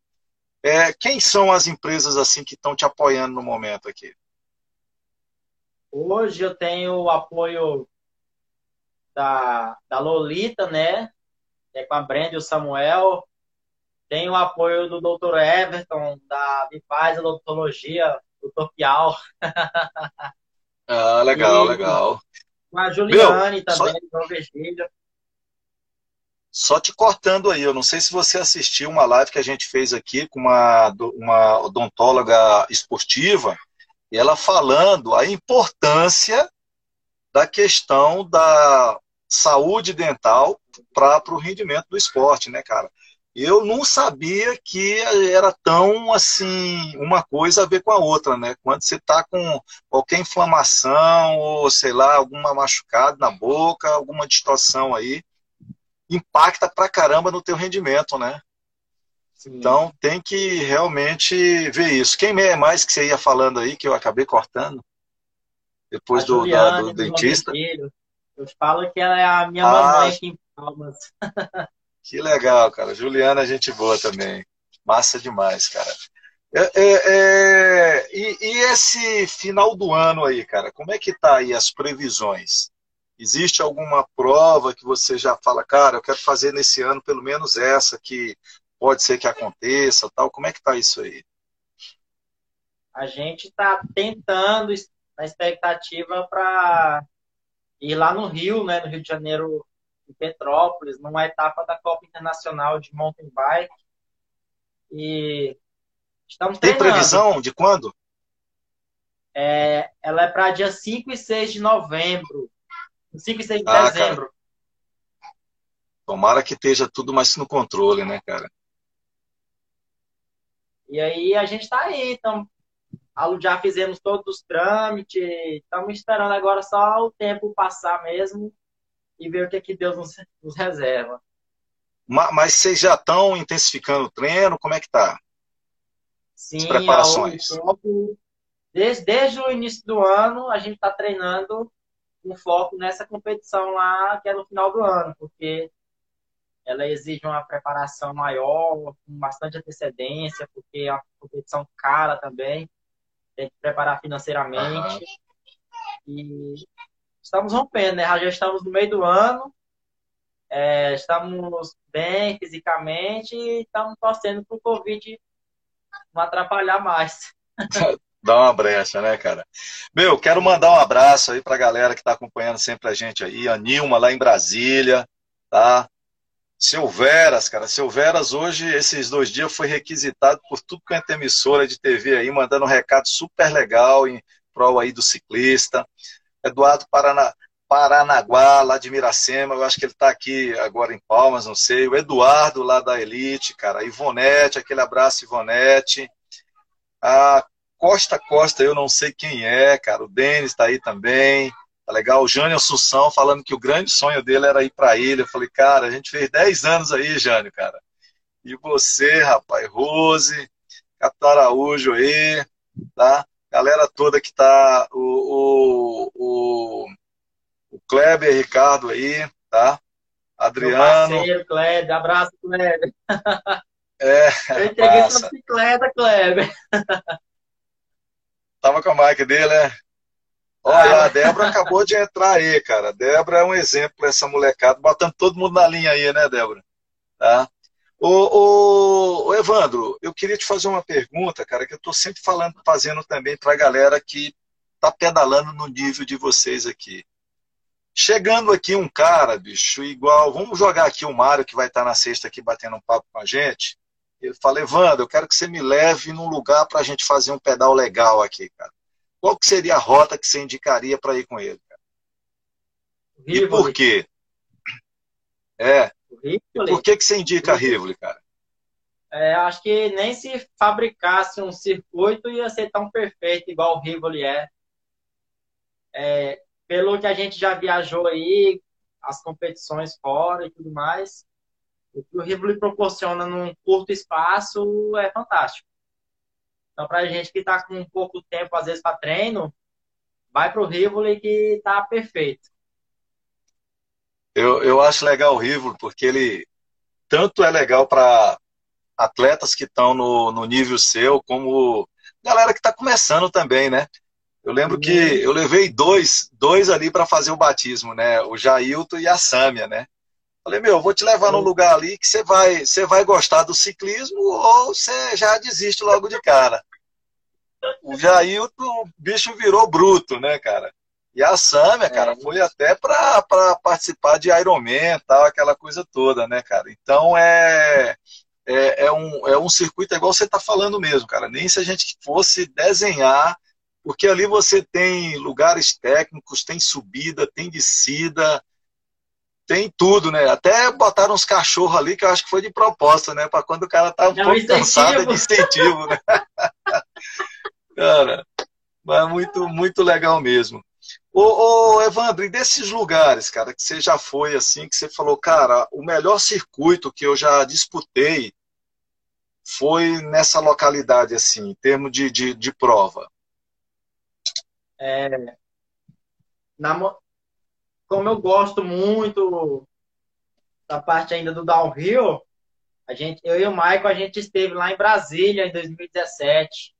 É, quem são as empresas assim que estão te apoiando no momento aqui? Hoje eu tenho o apoio da, da Lolita, né? É com a Brenda e o Samuel. Tenho o apoio do Dr. Everton, da Bipaz Odontologia, Dr. Piau. Ah, legal, E- legal. Com a Juliane Meu, também, do João Virgílio. Só te cortando aí, eu não sei se você assistiu uma live que a gente fez aqui com uma, uma odontóloga esportiva, e ela falando a importância da questão da saúde dental para o rendimento do esporte, né, cara? Eu não sabia que era tão assim, uma coisa a ver com a outra, né? Quando você está com qualquer inflamação ou sei lá, alguma machucada na boca, alguma distorção aí, impacta pra caramba no teu rendimento, né? Sim. Então tem que realmente ver isso. Quem é mais que você ia falando aí que eu acabei cortando? Depois do, da- Juliane, do dentista? Eu falo que ela é a minha Ah. mamãe aqui em Palmas. Que legal, cara. Juliana, é gente boa também. Massa demais, cara. É, é, é, E, e esse final do ano aí, cara, como é que tá aí as previsões? Existe alguma prova que você já fala, cara, eu quero fazer nesse ano pelo menos essa que pode ser que aconteça, tal? Como é que tá isso aí? A gente está tentando, na expectativa para ir lá no Rio, né, no Rio de Janeiro, em Petrópolis, numa etapa da Copa Internacional de Mountain Bike. E estamos Tem previsão de quando? É, ela é para dia 5 e 6 de novembro. 5 e 6 de ah, dezembro. Cara. Tomara que esteja tudo mais no controle, né, cara? E aí a gente está aí, então já fizemos todos os trâmites, estamos esperando agora só o tempo passar mesmo e ver o que, que Deus nos, nos reserva. Mas vocês já estão intensificando o treino? Como é que tá? Sim, As preparações. desde, desde o início do ano, a gente está treinando com foco nessa competição lá, que é no final do ano, porque ela exige uma preparação maior, com bastante antecedência, porque é uma competição cara também, tem que preparar financeiramente. E estamos rompendo, né? Já estamos no meio do ano, é, estamos bem fisicamente e estamos torcendo para o Covid não atrapalhar mais. Dá uma brecha, né, cara? Meu, quero mandar um abraço aí para a galera que está acompanhando sempre a gente aí. A Nilma lá em Brasília, tá? Silveras, cara. Silveras hoje, esses dois dias, foi requisitado por tudo quanto é emissora de TV aí, mandando um recado super legal em prol aí do ciclista. Eduardo Paraná, Paranaguá, lá de Miracema, eu acho que ele está aqui agora em Palmas, não sei. O Eduardo, lá da Elite, cara. A Ivonete, aquele abraço, Ivonete. A Costa Costa, eu não sei quem é, cara. O Denis está aí também. Tá legal? O Jânio Assunção falando que o grande sonho dele era ir para ilha. Eu falei, cara, a gente fez 10 anos aí, Jânio, cara. E você, rapaz, Rose, Capitão Araújo aí, tá? Galera toda que tá, o, o, o, o Kleber Ricardo aí, tá? Adriano. Meu parceiro, Kleber, abraço, Kleber. É, Eu entreguei passa. sua bicicleta, Kleber. Tava com a bike dele, né? Olha, a Débora acabou de entrar aí, cara. A Débora é um exemplo para essa molecada, botando todo mundo na linha aí, né, Débora? Tá? Ô, ô, Evandro, eu queria te fazer uma pergunta, cara, que eu estou sempre falando, fazendo também para a galera que está pedalando no nível de vocês aqui. Chegando aqui um cara, bicho, igual. Vamos jogar aqui o Mário, que vai estar tá na sexta aqui batendo um papo com a gente. Eu falei, Evandro, eu quero que você me leve num lugar para a gente fazer um pedal legal aqui, cara qual que seria a rota que você indicaria para ir com ele? Cara? E por quê? É. E por que, que você indica a Rivoli, cara? É, acho que nem se fabricasse um circuito ia ser tão perfeito igual o Rivoli é. é. Pelo que a gente já viajou aí, as competições fora e tudo mais, o que o Rivoli proporciona num curto espaço é fantástico. Então, para a gente que está com pouco tempo, às vezes, para treino, vai para o Rivoli que está perfeito. Eu, eu acho legal o Rivoli, porque ele tanto é legal para atletas que estão no, no nível seu, como galera que está começando também, né? Eu lembro que uhum. eu levei dois, dois ali para fazer o batismo, né? O Jailton e a Sâmia, né? Falei, meu, vou te levar num uhum. lugar ali que você vai, você vai gostar do ciclismo ou você já desiste logo de cara. O Jailton, o bicho virou bruto, né, cara? E a Sâmia, cara, é. foi até para participar de Ironman tal, aquela coisa toda, né, cara? Então é, é, é, um, é um circuito igual você tá falando mesmo, cara. Nem se a gente fosse desenhar, porque ali você tem lugares técnicos, tem subida, tem descida, tem tudo, né? Até botaram uns cachorros ali que eu acho que foi de propósito, né? Para quando o cara tá um Não, pouco cansado é de incentivo, né? cara, mas muito, muito legal mesmo. Ô, ô, Evandro, e desses lugares, cara, que você já foi assim, que você falou, cara, o melhor circuito que eu já disputei foi nessa localidade, assim, em termos de, de, de prova? É, na, como eu gosto muito da parte ainda do downhill, a gente, eu e o Michael, a gente esteve lá em Brasília em 2017.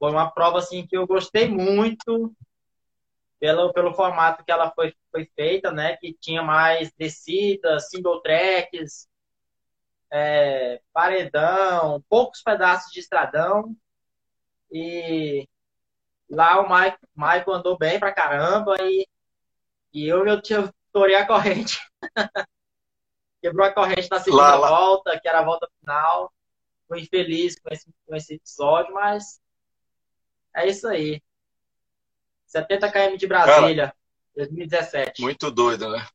Foi uma prova assim que eu gostei muito. Pelo, pelo formato que ela foi, foi feita, né? Que tinha mais descidas, single tracks, é, paredão, poucos pedaços de estradão. E lá o Mike, Michael andou bem pra caramba e, e eu, eu tinha torei a corrente. Quebrou a corrente na segunda lá, lá. volta, que era a volta final. Fui infeliz com esse, com esse episódio, mas é isso aí. 70 km de Brasília, cara, 2017. Muito doido, né?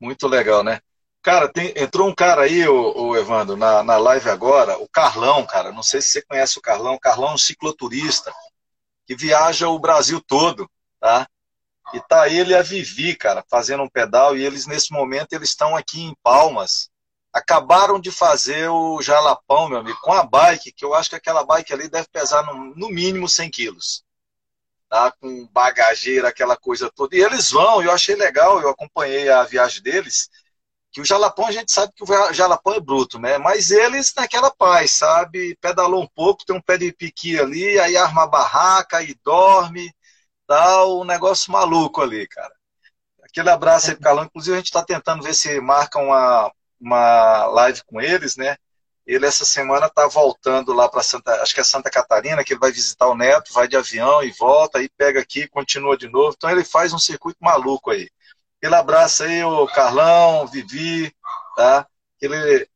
Muito legal, né? Cara, tem, entrou um cara aí, o, o Evandro, na, na live agora, o Carlão, cara. Não sei se você conhece o Carlão. O Carlão é um cicloturista que viaja o Brasil todo, tá? E tá ele e a Vivi, cara, fazendo um pedal. E eles, nesse momento, eles estão aqui em Palmas. Acabaram de fazer o Jalapão, meu amigo, com a bike, que eu acho que aquela bike ali deve pesar no, no mínimo 100 quilos tá? com bagageira, aquela coisa toda. E eles vão, eu achei legal, eu acompanhei a viagem deles, que o Jalapão a gente sabe que o Jalapão é bruto, né? Mas eles naquela paz, sabe? Pedalou um pouco, tem um pé de piqui ali, aí arma a barraca e dorme, tal, um negócio maluco ali, cara. Aquele abraço aí pro Calão, inclusive a gente está tentando ver se marca uma, uma live com eles, né? Ele essa semana está voltando lá para Santa, acho que é Santa Catarina, que ele vai visitar o neto, vai de avião e volta, aí pega aqui, continua de novo. Então ele faz um circuito maluco aí. Aquele abraço aí, o Carlão, Vivi, tá? Aquele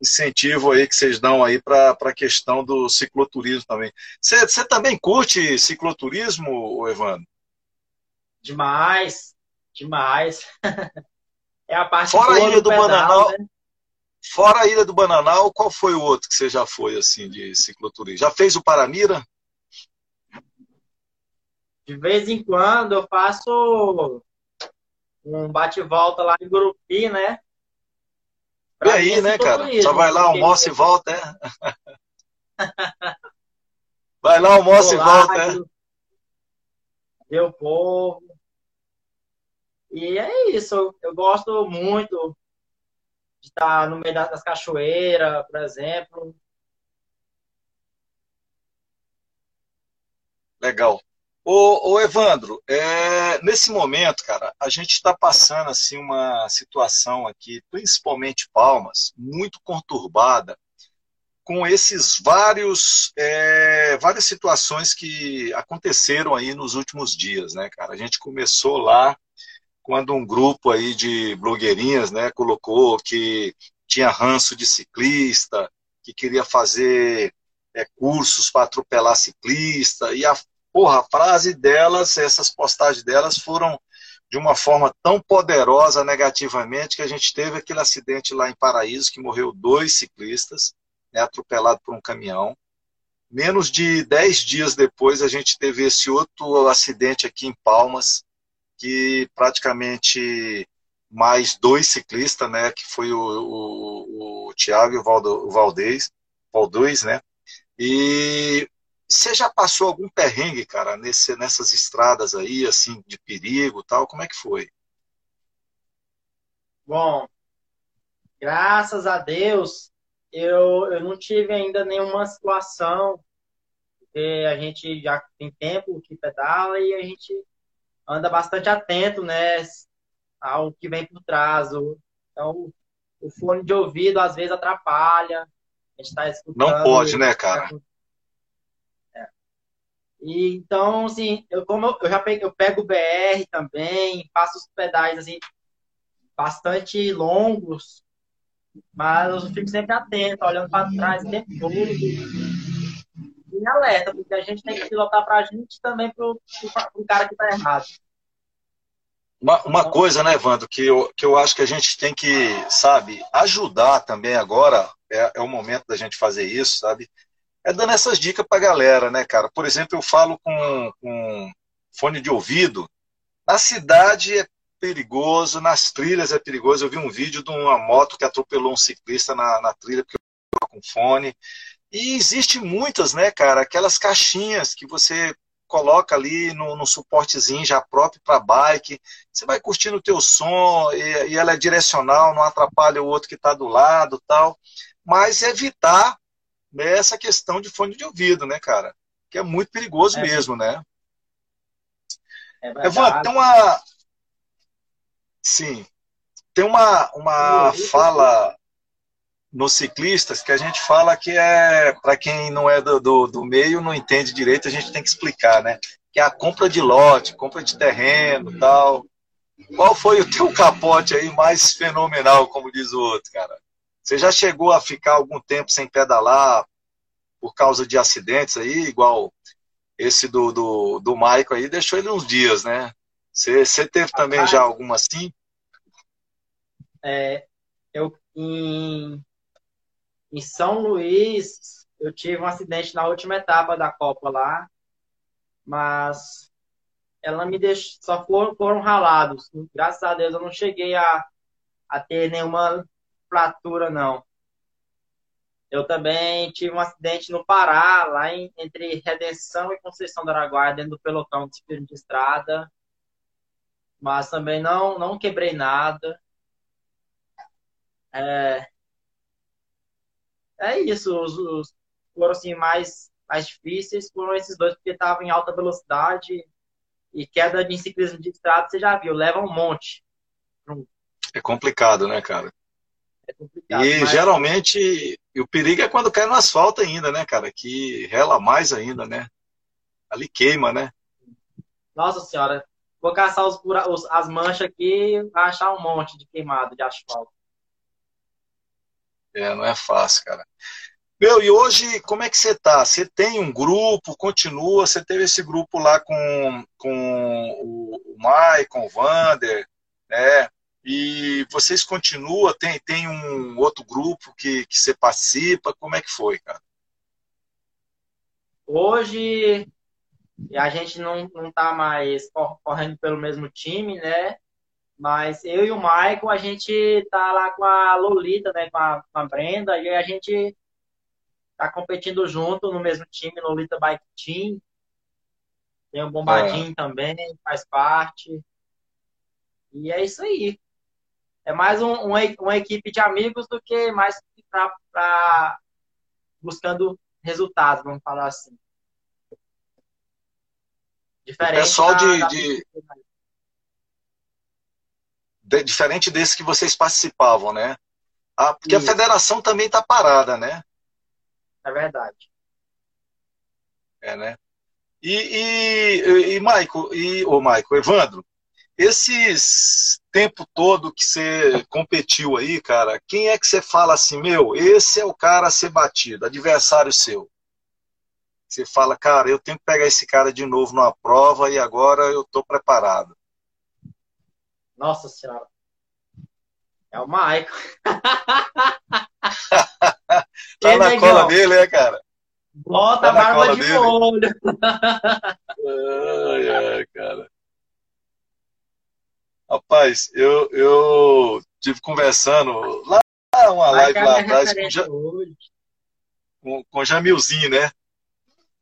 incentivo aí que vocês dão aí para a questão do cicloturismo também. Você também curte cicloturismo, Evandro? Demais, demais. é a parte Fora a ilha do, do pedal, Bananal, né? Fora a Ilha do Bananal, qual foi o outro que você já foi assim de cicloturismo? Já fez o Paramira? De vez em quando eu faço um bate-volta lá em Gurupi, né? Pra e aí, né, cara? Só vai lá, almoça e volta, é? vai lá, almoça e volta, é? O povo. E é isso, eu gosto muito de estar no meio das cachoeiras, por exemplo. Legal. Ô, ô Evandro, é, nesse momento, cara, a gente está passando assim uma situação aqui, principalmente Palmas, muito conturbada, com esses vários é, várias situações que aconteceram aí nos últimos dias, né, cara? A gente começou lá quando um grupo aí de blogueirinhas, né, colocou que tinha ranço de ciclista, que queria fazer é, cursos para atropelar ciclista, e a, porra, a frase delas, essas postagens delas foram de uma forma tão poderosa negativamente que a gente teve aquele acidente lá em Paraíso que morreu dois ciclistas, né, atropelado por um caminhão. Menos de dez dias depois a gente teve esse outro acidente aqui em Palmas, que praticamente mais dois ciclistas, né, que foi o, o, o Thiago e o, Valdo, o Valdez, Valdez, né, e você já passou algum perrengue, cara, nesse, nessas estradas aí, assim, de perigo tal, como é que foi? Bom, graças a Deus, eu, eu não tive ainda nenhuma situação, porque a gente já tem tempo que pedala e a gente anda bastante atento, né, ao que vem por trás. Então, o fone de ouvido às vezes atrapalha. A gente tá escutando. Não pode, né, cara? É. E, então, assim, eu, como eu, eu já pego, eu pego o BR também, faço os pedais assim, bastante longos, mas eu fico sempre atento, olhando para trás o tempo todo em alerta, porque a gente tem que pilotar para a gente também para o cara que está errado. Uma, uma coisa, né, Evandro, que eu, que eu acho que a gente tem que, sabe, ajudar também agora, é, é o momento da gente fazer isso, sabe? É dando essas dicas para a galera, né, cara? Por exemplo, eu falo com, com fone de ouvido. Na cidade é perigoso, nas trilhas é perigoso. Eu vi um vídeo de uma moto que atropelou um ciclista na, na trilha porque eu com fone. E existe muitas, né, cara, aquelas caixinhas que você coloca ali no, no suportezinho já próprio para bike. Você vai curtindo o teu som e, e, ela é direcional, não atrapalha o outro que está do lado tal. Mas evitar né, essa questão de fone de ouvido, né, cara? Que é muito perigoso é. mesmo, né? É verdade. tem uma. Sim. Tem uma, uma fala nos ciclistas que a gente fala que é, para quem não é do, do, do meio, não entende direito, a gente tem que explicar, né? Que é a compra de lote, compra de terreno tal. Qual foi o teu capote aí mais fenomenal, como diz o outro, cara? Você já chegou a ficar algum tempo sem pedalar por causa de acidentes aí, igual esse do, do, do Michael aí, deixou ele uns dias, né? Você, você teve também já alguma assim? É, eu em, em São Luís eu tive um acidente na última etapa da Copa lá, mas ela me deixou, só foram, foram ralados. Graças a Deus eu não cheguei a, a ter nenhuma fratura não. Eu também tive um acidente no Pará, lá em- entre Redenção e Conceição do Araguaia, dentro do pelotão de ciclismo de estrada. Mas também não, não quebrei nada. É, é isso, os, os foram assim mais, mais difíceis foram esses dois, porque estavam em alta velocidade e queda de ciclismo de estrada, você já viu, leva um monte. É complicado, né, cara? É complicado. E mas- geralmente, o perigo é quando cai no asfalto ainda, né, cara? Que rela mais ainda, né? Ali queima, né? Nossa senhora, vou caçar os, os- as manchas aqui vai achar um monte de queimado de asfalto. É, não é fácil, cara. Meu, e hoje, como é que você tá? Você tem um grupo, continua? Você teve esse grupo lá com, com o, Maicon, o Vander, né? E vocês continuam? Tem, tem um outro grupo que, que você participa? Como é que foi, cara? Hoje a gente não, não tá mais cor- correndo pelo mesmo time, né? Mas eu e o Michael, a gente tá lá com a Lolita, né? Com a, com a Brenda, e a gente tá competindo junto no mesmo time, Lolita Bike Team. Tem o Bombadinho também, faz parte. E é isso aí. É mais um, uma, uma equipe de amigos do que mais pra buscando resultados, vamos falar assim. Diferente pessoal da- de- da- de- De- diferente desse que vocês participavam, né? Ah, porque Isso. a federação também tá parada, né? É verdade. É, né? E, e, e Maico, e, ô Maico, Evandro, esses tempo todo que você competiu aí, cara, quem é que você fala assim, meu, esse é o cara a ser batido, adversário seu? Você fala, cara, eu tenho que pegar esse cara de novo numa prova e agora eu tô preparado. Nossa senhora. É o Maico. Tá na negão, cola dele, né, cara? Bota Tá a barba de dele. molho. Ai, ai, cara. Rapaz, eu, eu tive conversando lá, uma Vai live é lá atrás com, hoje. com, com Jamilzinho, né?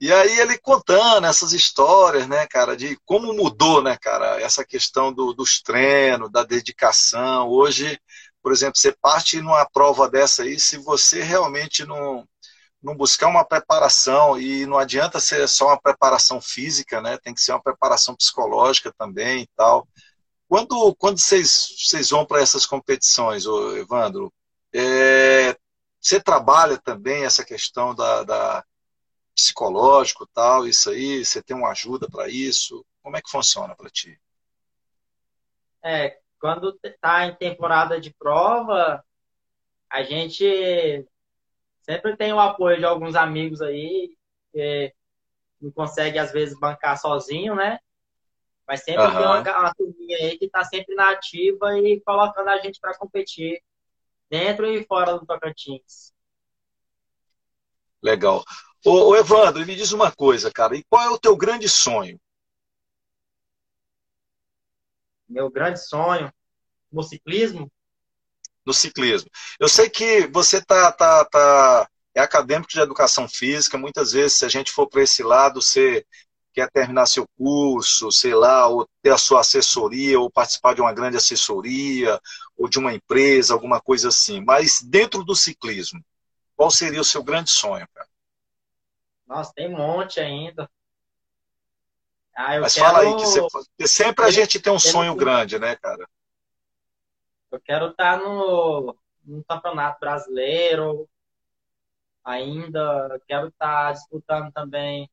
E aí ele contando essas histórias, né, cara, de como mudou, né, cara, essa questão do, dos treinos, da dedicação. Hoje, por exemplo, você parte numa prova dessa aí, se você realmente não, não buscar uma preparação, e não adianta ser só uma preparação física, né, tem que ser uma preparação psicológica também e tal. Quando, quando vocês, vocês vão para essas competições, Evandro, é, você trabalha também essa questão da, da psicológico tal, isso aí, você tem uma ajuda para isso? Como é que funciona para ti? É, quando tá em temporada de prova, a gente sempre tem o apoio de alguns amigos aí, que não consegue às vezes bancar sozinho, né? Mas sempre Aham. tem uma, uma turminha aí que tá sempre na ativa e colocando a gente para competir dentro e fora do Tocantins. Legal. Ô, ô, Evandro, me diz uma coisa, cara, e qual é o teu grande sonho? Meu grande sonho no ciclismo no ciclismo. Eu sei que você tá, tá, tá é acadêmico de educação física, muitas vezes se a gente for para esse lado, você quer terminar seu curso, sei lá, ou ter a sua assessoria, ou participar de uma grande assessoria, ou de uma empresa, alguma coisa assim. Mas dentro do ciclismo, qual seria o seu grande sonho, cara? Nossa, tem um monte ainda. Ah, Mas quero... fala aí, que você, sempre a gente tem um sonho grande, né, cara? Eu quero estar no, no Campeonato Brasileiro ainda, quero estar disputando também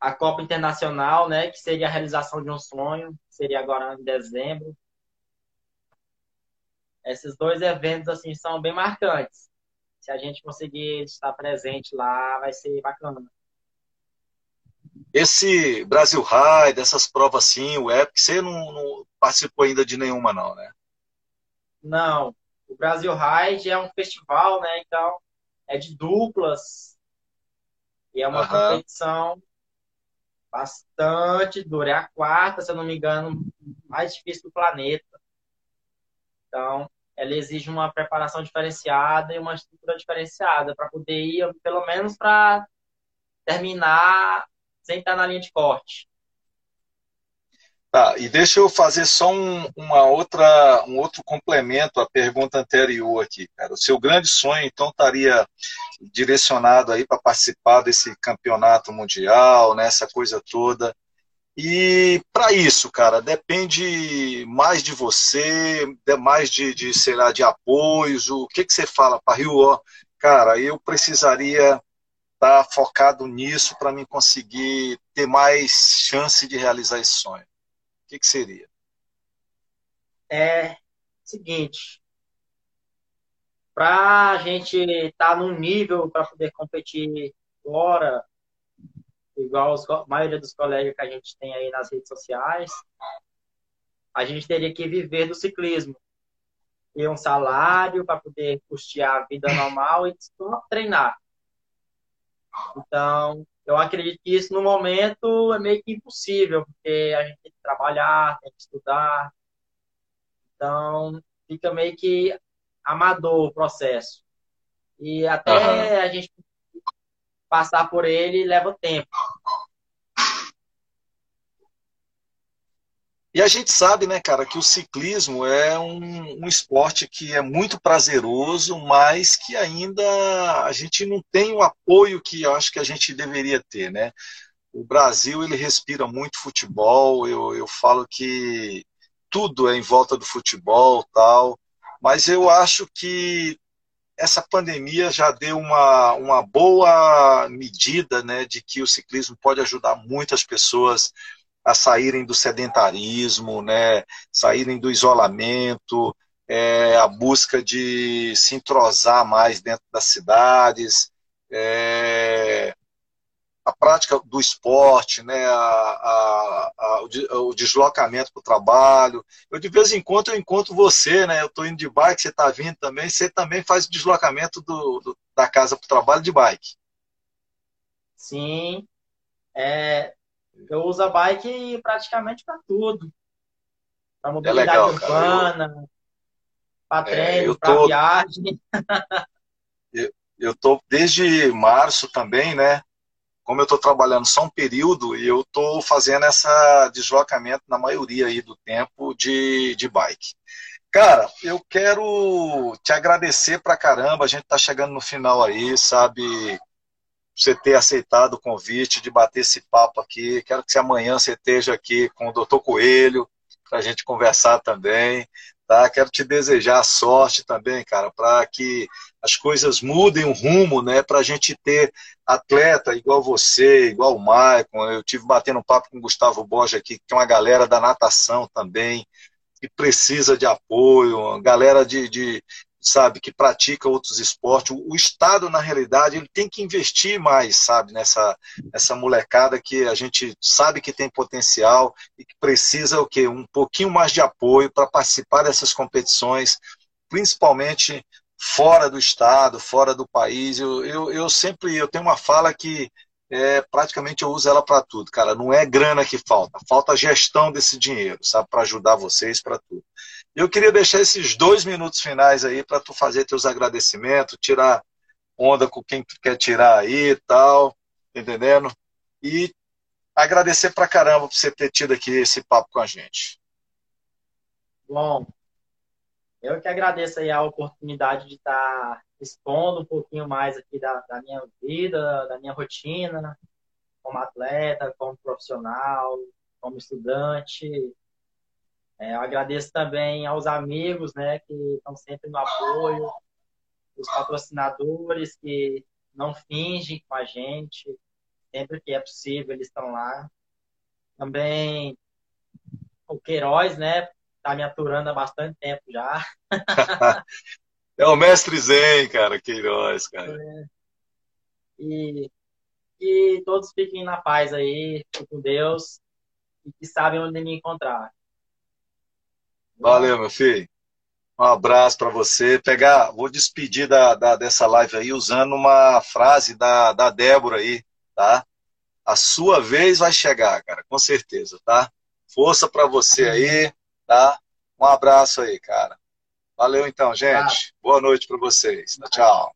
a Copa Internacional, né, que seria a realização de um sonho, seria agora em dezembro. Esses dois eventos assim são bem marcantes. Se a gente conseguir estar presente lá, vai ser bacana. Esse Brasil High, dessas provas assim, o Epic, você não, não, participou ainda de nenhuma, não, né? Não. O Brasil Ride é um festival, né? Então, é de duplas. E é uma uhum. competição bastante dura. É a quarta, se eu não me engano, mais difícil do planeta. Então, ela exige uma preparação diferenciada e uma estrutura diferenciada para poder ir, pelo menos para terminar sem estar na linha de corte. Tá, e deixa eu fazer só um, uma outra, um outro complemento à pergunta anterior aqui, cara. O seu grande sonho, então, estaria direcionado aí para participar desse campeonato mundial, nessa né, coisa toda. E para isso, cara, depende mais de você, mais de, de sei lá, de apoios. O que, que você fala para Rio? Ó, cara, eu precisaria estar tá focado nisso para me conseguir ter mais chance de realizar esse sonho. O que, que seria? É seguinte, para a gente estar tá num nível para poder competir fora, igual a maioria dos colegas que a gente tem aí nas redes sociais, a gente teria que viver do ciclismo. Ter um salário para poder custear a vida normal e só treinar. Então, eu acredito que isso no momento é meio que impossível, porque a gente tem que trabalhar, tem que estudar. Então, fica meio que amador o processo. E até uhum. a gente passar por ele leva tempo. E a gente sabe, né, cara, que o ciclismo é um, um, esporte que é muito prazeroso, mas que ainda a gente não tem o apoio que eu acho que a gente deveria ter, né? O Brasil, ele respira muito futebol, eu, eu falo que tudo é em volta do futebol tal, mas eu acho que essa pandemia já deu uma, uma boa medida né, de que o ciclismo pode ajudar muitas pessoas a saírem do sedentarismo, né, saírem do isolamento, é, a busca de se entrosar mais dentro das cidades, é, a prática do esporte, né, a, a, a, o, deslocamento para o trabalho. Eu de vez em quando eu encontro você, né? Eu estou indo de bike, você está vindo também. Você também faz o deslocamento do, do da casa para o trabalho de bike. Sim. É, eu uso a bike praticamente para tudo. Para mobilidade é legal, urbana, para é, treino, é, para viagem. eu, eu tô desde março também, né? Como eu estou trabalhando só um período, eu estou fazendo esse deslocamento na maioria aí do tempo de, de bike. Cara, eu quero te agradecer pra caramba. A gente tá chegando no final aí, sabe? você ter aceitado o convite de bater esse papo aqui. Quero que amanhã você esteja aqui com o doutor Coelho, para a gente conversar também. Tá? Quero te desejar sorte também, cara, para que as coisas mudem o rumo, né? Para a gente ter atleta igual você, igual o Maicon. Eu tive batendo um papo com o Gustavo Borges aqui, que tem uma galera da natação também, que precisa de apoio, galera de, de, sabe, que pratica outros esportes. O, o, Estado, na realidade, ele tem que investir mais, sabe, nessa, nessa molecada que a gente sabe que tem potencial e que precisa o quê? Um pouquinho mais de apoio para participar dessas competições, principalmente fora do Estado, fora do país. Eu, eu, eu sempre eu tenho uma fala que é, praticamente eu uso ela para tudo, cara. Não é grana que falta, falta gestão desse dinheiro, sabe, para ajudar vocês para tudo. Eu queria deixar esses dois minutos finais aí para tu fazer teus agradecimentos, tirar onda com quem tu quer tirar aí e tal, entendendo? E agradecer pra caramba por você ter tido aqui esse papo com a gente. Bom, eu que agradeço aí a oportunidade de estar tá expondo um pouquinho mais aqui da, da minha vida, da minha rotina, como atleta, como profissional, como estudante. É, eu agradeço também aos amigos, né, que estão sempre no apoio, os patrocinadores que não fingem com a gente, sempre que é possível eles estão lá. Também o Queiroz, né, tá me aturando há bastante tempo já. é o mestre Zen, cara, Queiroz, cara. É. E, e todos fiquem na paz aí, com Deus, e que sabem onde me encontrar. Valeu, meu filho. Um abraço para você. Pegar, vou despedir da, da, dessa live aí usando uma frase da, da Débora aí, tá? A sua vez vai chegar, cara, com certeza, tá? Força para você aí, tá? Um abraço aí, cara. Valeu então, gente. Boa noite para vocês. Tchau.